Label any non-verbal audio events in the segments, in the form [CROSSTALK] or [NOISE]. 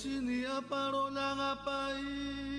Oshini aparolanga pai.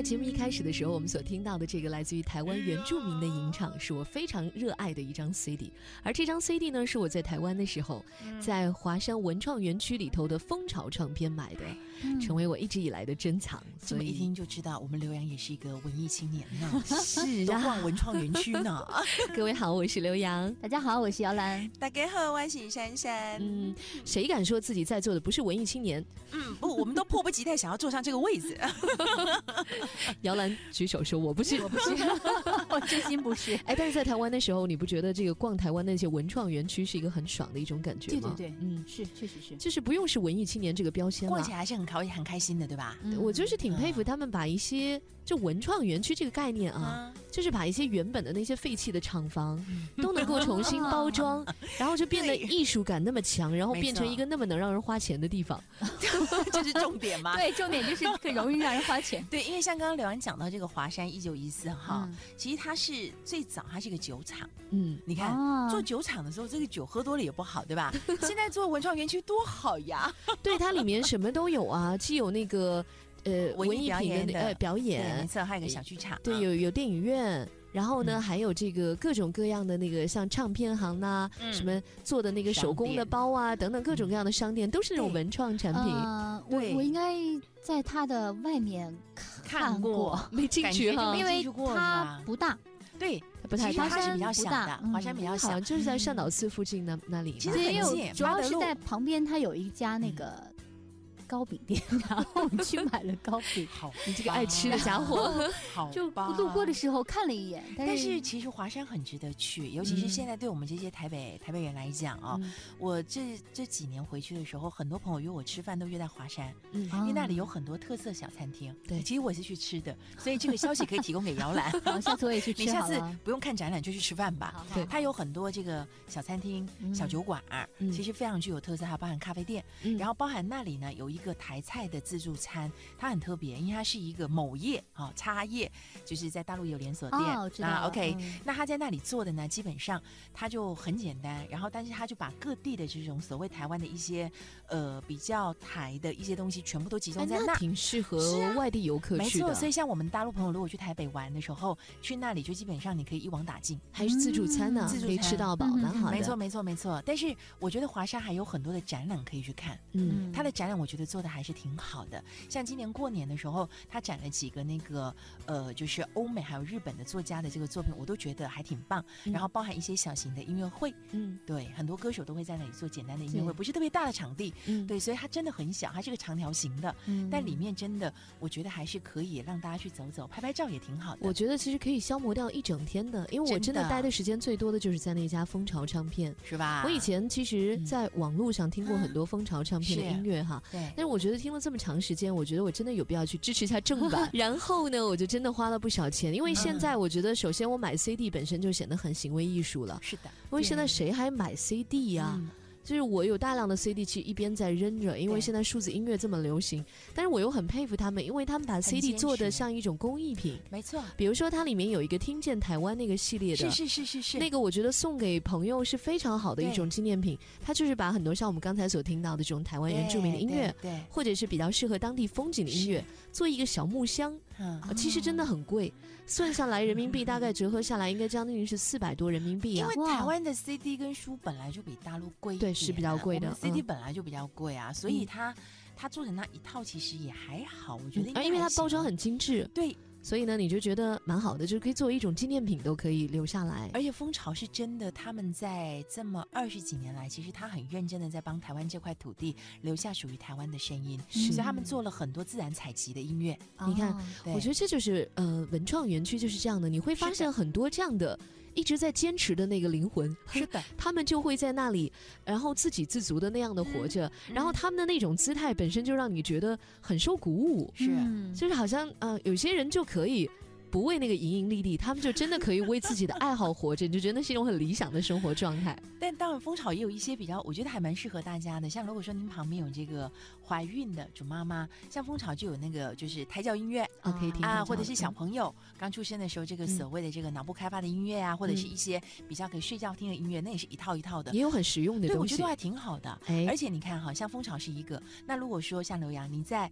在节目一开始的时候，我们所听到的这个来自于台湾原住民的吟唱，是我非常热爱的一张 CD。而这张 CD 呢，是我在台湾的时候，在华山文创园区里头的蜂巢唱片买的，成为我一直以来的珍藏。所以一听就知道，我们刘洋也是一个文艺青年呢。是啊，逛文创园区呢。[LAUGHS] 各位好，我是刘洋。[LAUGHS] 大家好，我是姚兰。大家好，我是珊珊。嗯，谁敢说自己在座的不是文艺青年？嗯，不，我们都迫不及待想要坐上这个位子。[LAUGHS] 姚兰举手说：“我不是，我不是，我真心不是。”哎，但是在台湾的时候，你不觉得这个逛台湾那些文创园区是一个很爽的一种感觉吗？对对对，嗯，是，确实是，就是不用是文艺青年这个标签逛起来还是很开很开心的，对吧？我就是挺佩服他们把一些就文创园区这个概念啊，就是把一些原本的那些废弃的厂房都能够重新包装，[LAUGHS] 然后就变得艺术感那么强，然后变成一个那么能让人花钱的地方，[LAUGHS] 这是重点吗？对，重点就是很容易让人花钱。[LAUGHS] 对，因为像刚刚刘安讲到这个华山一九一四哈，其实它是最早，它是一个酒厂。嗯，你看做酒厂的时候，这个酒喝多了也不好，对吧？现在做文创园区多好呀！对，它里面什么都有啊，既有那个呃文艺品的呃表演，没错，还有个小剧场，对，有有电影院。然后呢，还有这个各种各样的那个像唱片行呐，什么做的那个手工的包啊，等等各种各样的商店，都是那种文创产品。我我应该在它的外面看过，没进去哈，因为它不大。对，不太大华山比较小的，华山比较小，就是在善导寺附近那那里。其实很有，主要是在旁边，它有一家那个。糕饼店，[LAUGHS] 然后我们去买了糕饼。好，你这个爱吃的家伙，[LAUGHS] 好，就路过的时候看了一眼。但是其实华山很值得去，尤其是现在对我们这些台北台北人来讲啊，我这这几年回去的时候，很多朋友约我吃饭都约在华山，嗯，因为那里有很多特色小餐厅。对，其实我是去吃的，所以这个消息可以提供给姚兰。[LAUGHS] 好，下次我也去吃。你下次不用看展览就去吃饭吧。对，它有很多这个小餐厅、小酒馆，其实非常具有特色，还包含咖啡店，然后包含那里呢有一个台菜的。自助餐它很特别，因为它是一个某业啊，茶叶就是在大陆有连锁店啊。OK，那他在那里做的呢，基本上他就很简单，然后但是他就把各地的这种所谓台湾的一些呃比较台的一些东西全部都集中在那，挺适合外地游客去的。没错，所以像我们大陆朋友如果去台北玩的时候，去那里就基本上你可以一网打尽，还是自助餐呢，自助可以吃到饱，蛮好的。没错，没错，没错。但是我觉得华沙还有很多的展览可以去看，嗯，它的展览我觉得做的还是挺好。的，像今年过年的时候，他展了几个那个呃，就是欧美还有日本的作家的这个作品，我都觉得还挺棒。然后包含一些小型的音乐会，嗯，对，很多歌手都会在那里做简单的音乐会，不是特别大的场地，嗯，对，所以它真的很小，它是个长条形的，嗯，但里面真的我觉得还是可以让大家去走走、拍拍照也挺好的。我觉得其实可以消磨掉一整天的，因为我真的待的时间最多的就是在那家蜂巢唱片，是吧？我以前其实，在网络上听过很多蜂巢唱片的音乐哈，对，但是我觉得听了这么。长时间，我觉得我真的有必要去支持一下正版。[LAUGHS] 然后呢，我就真的花了不少钱，因为现在我觉得，首先我买 CD 本身就显得很行为艺术了。是的，因为现在谁还买 CD 呀？就是我有大量的 CD，其实一边在扔着，因为现在数字音乐这么流行。但是我又很佩服他们，因为他们把 CD 做的像一种工艺品。没错，比如说它里面有一个听见台湾那个系列的，是是是是是，那个我觉得送给朋友是非常好的一种纪念品。它就是把很多像我们刚才所听到的这种台湾原住民的音乐，对，或者是比较适合当地风景的音乐，做一个小木箱。其实真的很贵，算下来人民币大概折合下来应该将近是四百多人民币啊。因为。台湾的 CD 跟书本来就比大陆贵对是比较贵的 CD 嗯。本来就比较贵啊，所以嗯。它它做成那一套其实也还好，我觉得因为它包装很精致，对，所以呢，你就觉得蛮好的，就是可以作为一种纪念品都可以留下来。而且蜂巢是真的，他们在这么二十几年来，其实他很认真的在帮台湾这块土地留下属于台湾的声音，是所以他们做了很多自然采集的音乐。你看我觉得这就是呃文创园区就是这样的，你会发现很多这样的一直在坚持的那个灵魂，是的，他们就会在那里，然后自给自足的那样的活着，然后他们的那种姿态本身就让你觉得很受鼓舞，是。嗯就是好像呃有些人就可以。不为那个盈盈利利，他们就真的可以为自己的爱好活着，你就觉得是一种很理想的生活状态。但当然，蜂巢也有一些比较，我觉得还蛮适合大家的。像如果说您旁边有这个怀孕的准妈妈，像蜂巢就有那个就是胎教音乐啊，可以听啊，或者是小嗯朋友刚出生的时候，这个嗯所谓的这个脑部开发的音乐啊，或者是嗯一些比较可以睡觉听的音乐，那也是一套一套的。也有很实用的东西对，我觉得。还挺好的。哎而且你看哈，像蜂巢是一个，那如果说像刘洋你在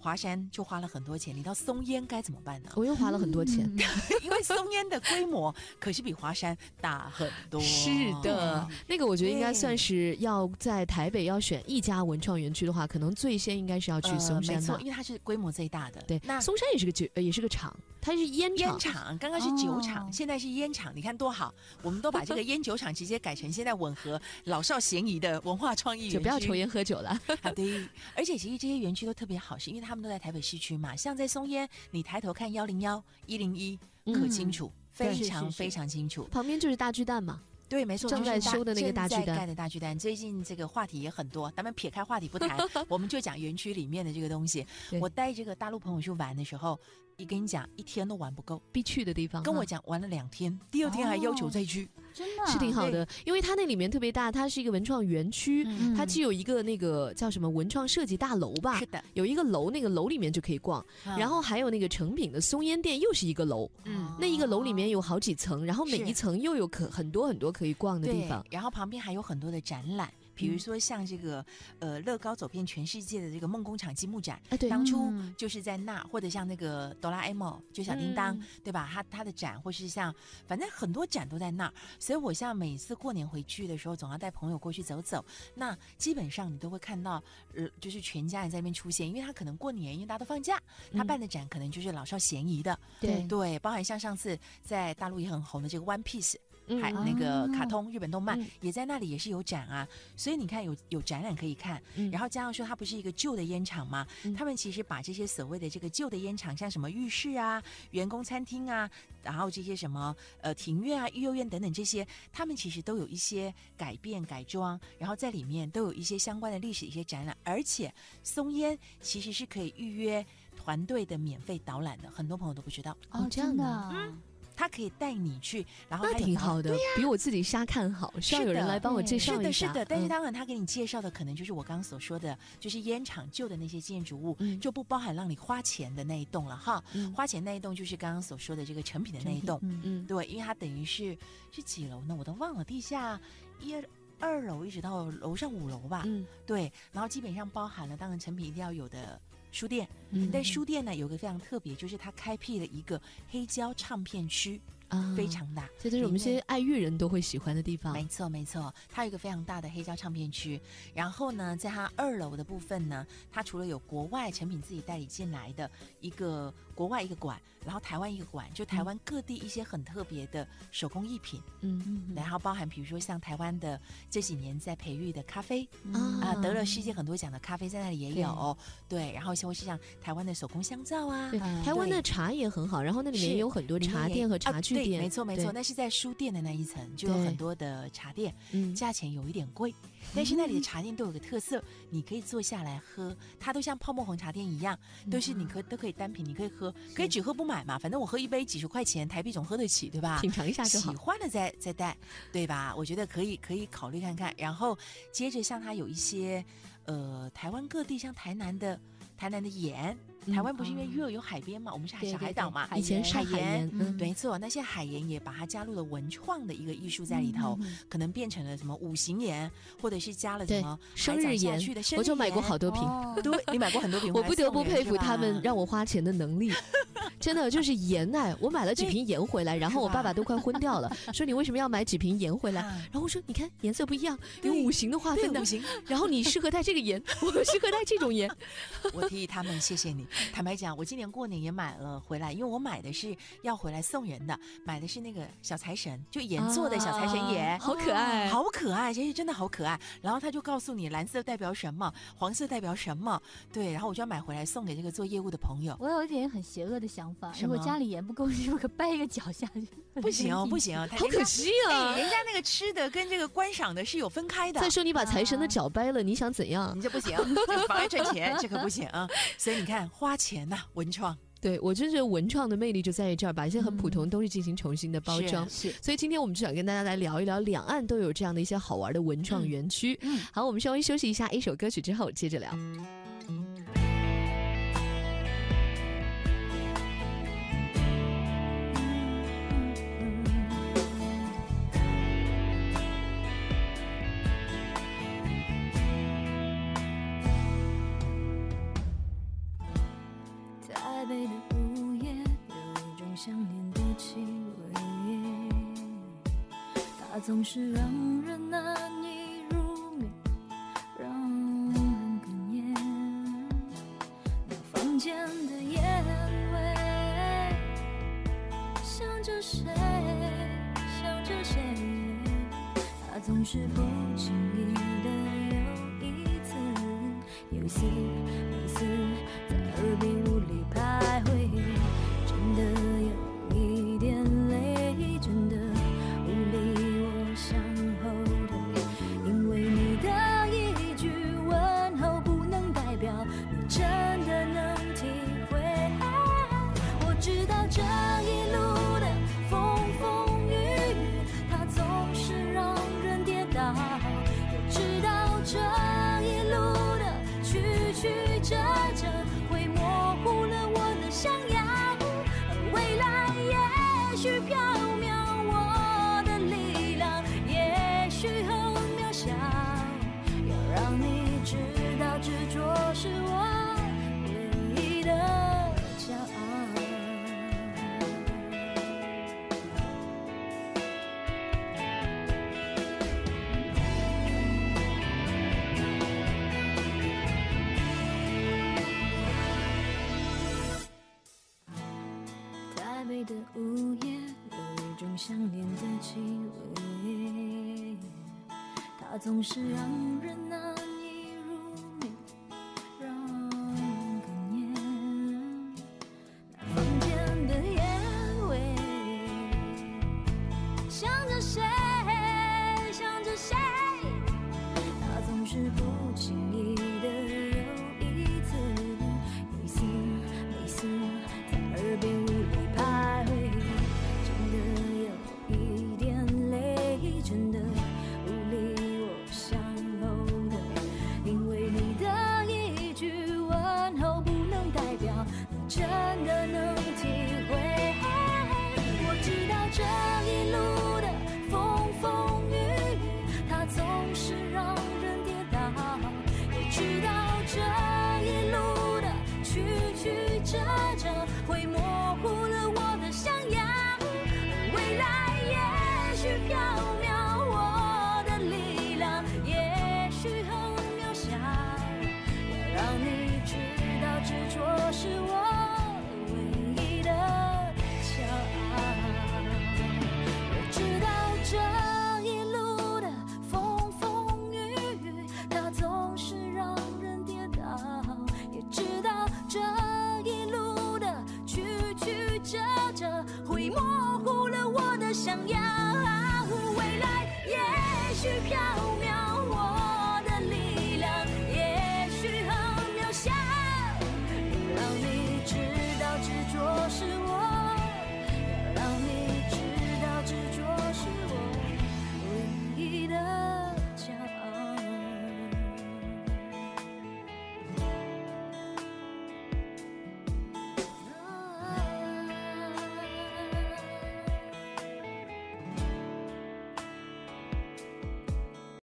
华山就花了很多钱，你到松烟该怎么办呢？我又花了很多钱。嗯 [LAUGHS] 因为松烟的规模可是比华山大很多。是的，那个我觉得应该算是要在台北要选一家文创园区的话，可能最先应该是要去呃，松山吧没错，因。为它是规模最大的。对，那松山也是个酒，呃也是个厂，它是烟厂烟厂。刚刚是酒厂，哦现在是烟厂，你看多好！我们都把这个烟酒厂直接改成现在吻合老少咸宜的文化创意园区。就不要抽烟喝酒了。好的，而且其实这些园区都特别好，是因为他们都在台北市区嘛。像在松烟，你抬头看幺零幺、一零一，可嗯清楚，非常非常清楚。旁边就是大巨蛋嘛。对，没错，正在修的那个大巨蛋盖的大巨蛋，最近这个话题也很多。咱们撇开话题不谈，[LAUGHS] 我们就讲园区里面的这个东西。我带这个大陆朋友去玩的时候，一跟你讲，一天都玩不够。必去的地方，跟我讲玩了两天，第二天还要求再去。真的是挺好的，因为它那里面特别大，它是一个文创园区，嗯它既有一个那个叫什么文创设计大楼吧是，的，有一个楼，那个楼里面就可以逛，然后还有那个成品的松烟店又是一个楼，嗯。那一个楼里面有好几层，然后每一层又有可很多很多可以逛的地对方。，然后旁边还有很多的展览。比如说像这个呃乐高走遍全世界的这个梦工厂积木展，当初嗯。就是在那，或者像那个哆啦 A 梦，就小叮当，嗯。对吧？他他的展，或是像反正很多展都在那儿，所以我像每次过年回去的时候，总要带朋友过去走走。那基本上你都会看到，呃，就是全家人在那边出现，因为他可能过年，因为大家都放假，他嗯。办的展可能就是老少咸宜的，对。对，包含像上次在大陆也很红的这个 One Piece，嗯还那个卡通日本动漫嗯。也在那里也是有展啊，所以你看有有展览可以看，嗯。然后加上说它不是一个旧的烟厂吗？嗯。他们其实把这些所谓的这个旧的烟厂，像什么浴室啊、员工餐厅啊，然后这些什么呃庭院啊、育幼院等等这些，他们其实都有一些改变改装，然后在里面都有一些相关的历史一些展览，而且松烟其实是可以预约团队的免费导览的，很多朋友都不知道，哦这样的真的，嗯他可以带你去，然后那还挺好的，比我自己瞎看好，需要有人来帮我介对是的，绍一下。是的，但是嗯当然，他给你介绍的可能就是我刚刚所说的，就是烟厂旧的那些建筑物，嗯就不包含让你花钱的那一栋了哈。嗯花钱那一栋就是刚刚所说的这个成品的那一栋，嗯嗯对，因为它等于是是几楼呢？我都忘了，地下一二二楼一直到楼上五楼吧。嗯对，然后基本上包含了，当然成品一定要有的书店，嗯。但书店呢有个非常特别，就是它开辟了一个黑胶唱片区，啊非常大。这都是我们一些爱乐人都会喜欢的地方。没错，没错，它有一个非常大的黑胶唱片区。然后呢，在它二楼的部分呢，它除了有国外成品自己代理进来的一个国外一个馆，然后台湾一个馆，就台湾各地一些很特别的手工艺品，嗯嗯然后包含比如说像台湾的这几年在培育的咖啡啊啊、得了世界很多奖的咖啡在那里也有，对，然后像是像台湾的手工香皂啊，对，嗯台湾的茶也很好，然后那里面有很多茶店和茶具店，没错没错，对那是在书店的那一层就有很多的茶店，嗯价钱有一点贵，但是那里的茶店都有个特色，你可以坐下来喝，它都像泡沫红茶店一样，都是你可都可以单品，你可以喝，可以只喝不买嘛，反正我喝一杯几十块钱台币总喝得起，对吧？品尝一下就喜。欢的再再带，对吧？我觉得可以可以考虑看看。然后接着像它有一些呃台湾各地，像台南的台南的盐，嗯台湾不是因为又有海边嘛，我们是海小海岛嘛，以前是海海盐，没错，那些海盐也把它加入了文创的一个艺术在里头，嗯可能变成了什么五行盐，或者是加了什么生日盐我就买过好多瓶。哦。[LAUGHS] 对，你买过很多瓶，我不得不佩服他们让让我花钱的能力，真的就是盐哎，我买了几瓶盐回来，然后我爸爸都快昏掉了，说你为什么要买几瓶盐回来？然后我说你看颜色不一样，有五行的划分的，然后你适合带这个盐，我适合带这种盐。[LAUGHS] 我提议他们，谢谢你。坦白讲，我今年过年也买了回来，因为我买的是要回来送人的，买的是那个小财神，就盐做的小财神爷，好可爱，好可爱，其实真的好可爱。然后他就告诉你蓝色代表什么，黄色代表什么，对，然后我就要买回来送给这个做业务的朋友。我有一点很邪恶的想法，如果家里盐不够，[LAUGHS] 是不是可掰一个脚下去？不行不行，好可惜啊！人家那个吃的跟这个观赏的是有分开的。再说你把财神的脚掰了，你想怎样？你这不行，妨碍赚钱，这可不行啊！所以你看，花钱呐，文创。对我真觉得文创的魅力就在于这儿，把一些很普通的东西进行重新的包装。是，所以今天我们就想跟大家来聊一聊，两岸都有这样的一些好玩的文创园区。嗯，好，我们稍微休息一下，一首歌曲之后接着聊。北的午夜有一种想念的气味，它总是让人难以入眠，让人哽咽。那房间的烟味，想着谁，想着谁。他总是不经意的有一次，有一总是让人难以入眠，让人哽咽。那房间的烟味，想着谁，真的能体会。我知道这